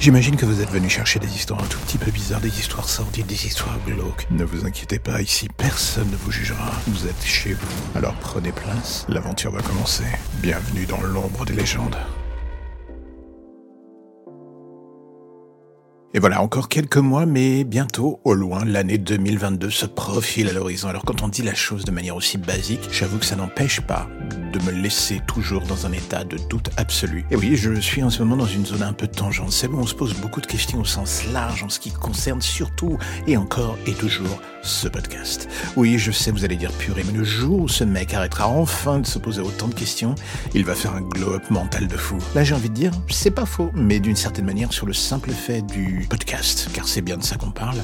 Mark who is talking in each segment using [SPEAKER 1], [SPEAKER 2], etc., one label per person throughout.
[SPEAKER 1] J'imagine que vous êtes venu chercher des histoires un tout petit peu bizarres, des histoires sordides, des histoires glauques. Ne vous inquiétez pas, ici personne ne vous jugera. Vous êtes chez vous. Alors prenez place, l'aventure va commencer. Bienvenue dans l'ombre des légendes. Et voilà, encore quelques mois, mais bientôt, au loin, l'année 2022 se profile à l'horizon. Alors quand on dit la chose de manière aussi basique, j'avoue que ça n'empêche pas de me laisser toujours dans un état de doute absolu. Et oui, je suis en ce moment dans une zone un peu tangente, c'est où on se pose beaucoup de questions au sens large en ce qui concerne surtout et encore et toujours ce podcast. Oui, je sais, vous allez dire purée, mais le jour où ce mec arrêtera enfin de se poser autant de questions, il va faire un glow-up mental de fou. Là, j'ai envie de dire, c'est pas faux, mais d'une certaine manière, sur le simple fait du podcast, car c'est bien de ça qu'on parle,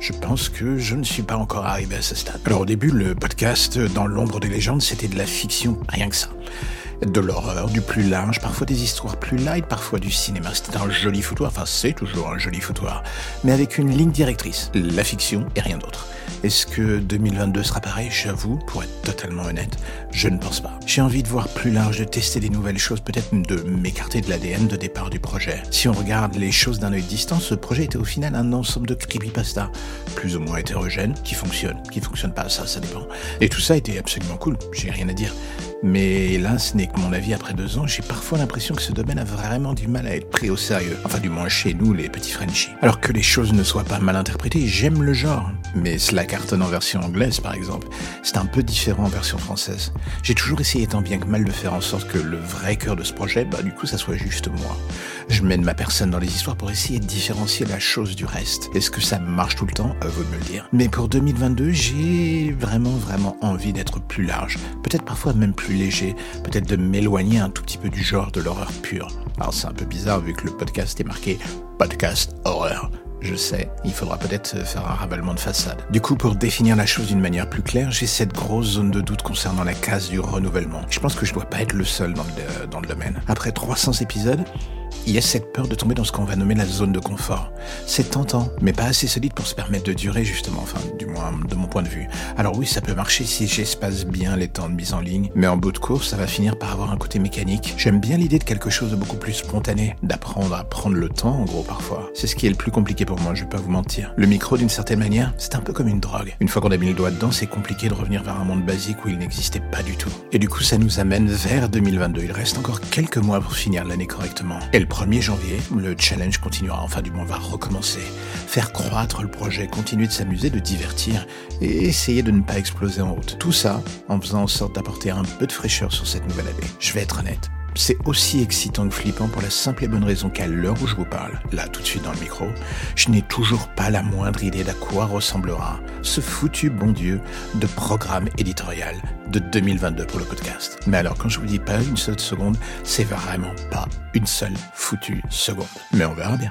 [SPEAKER 1] je pense que je ne suis pas encore arrivé à ce stade. Alors au début, le podcast dans l'ombre des légendes, c'était de la fiction, rien que ça de l'horreur, du plus large, parfois des histoires plus light, parfois du cinéma. C'était un joli foutoir, enfin c'est toujours un joli foutoir, mais avec une ligne directrice, la fiction et rien d'autre. Est-ce que 2022 sera pareil? J'avoue, pour être totalement honnête, je ne pense pas. J'ai envie de voir plus large, de tester des nouvelles choses, peut-être de m'écarter de l'ADN de départ du projet. Si on regarde les choses d'un œil distant, ce projet était au final un ensemble de creepypasta, plus ou moins hétérogène, qui fonctionne, qui fonctionne pas, ça, ça dépend. Et tout ça était absolument cool, j'ai rien à dire. Mais là, ce n'est que mon avis après deux ans, j'ai parfois l'impression que ce domaine a vraiment du mal à être pris au sérieux. Enfin, du moins chez nous, les petits Frenchies. Alors que les choses ne soient pas mal interprétées, j'aime le genre. Mais cela cartonne en version anglaise, par exemple. C'est un peu différent en version française. J'ai toujours essayé tant bien que mal de faire en sorte que le vrai cœur de ce projet, bah, du coup, ça soit juste moi. Je mène ma personne dans les histoires pour essayer de différencier la chose du reste. Est-ce que ça marche tout le temps? À vous de me le dire. Mais pour 2022, j'ai vraiment, vraiment envie d'être plus large. Peut-être parfois même plus léger, peut-être de m'éloigner un tout petit peu du genre de l'horreur pure. Alors c'est un peu bizarre vu que le podcast est marqué podcast horreur. Je sais, il faudra peut-être faire un ravalement de façade. Du coup, pour définir la chose d'une manière plus claire, j'ai cette grosse zone de doute concernant la case du renouvellement. Je pense que je dois pas être le seul dans le, dans le domaine. Après 300 épisodes, il y a cette peur de tomber dans ce qu'on va nommer la zone de confort. C'est tentant, mais pas assez solide pour se permettre de durer justement, enfin du moins de mon point de vue. Alors oui, ça peut marcher si j'espace bien les temps de mise en ligne, mais en bout de course, ça va finir par avoir un côté mécanique. J'aime bien l'idée de quelque chose de beaucoup plus spontané, d'apprendre à prendre le temps en gros parfois. C'est ce qui est le plus compliqué pour moi, je vais pas vous mentir. Le micro d'une certaine manière, c'est un peu comme une drogue. Une fois qu'on a mis le doigt dedans, c'est compliqué de revenir vers un monde basique où il n'existait pas du tout. Et du coup, ça nous amène vers 2022. Il reste encore quelques mois pour finir l'année correctement. Le 1er janvier, le challenge continuera, enfin du moins va recommencer. Faire croître le projet, continuer de s'amuser, de divertir et essayer de ne pas exploser en route. Tout ça en faisant en sorte d'apporter un peu de fraîcheur sur cette nouvelle année. Je vais être honnête, c'est aussi excitant que flippant pour la simple et bonne raison qu'à l'heure où je vous parle, là tout de suite dans le micro, je n'ai toujours pas la moindre idée d'à quoi ressemblera ce foutu bon Dieu de programme éditorial de 2022 pour le podcast. Mais alors quand je vous dis pas une seule seconde, c'est vraiment pas une seule foutue seconde. Mais on verra bien.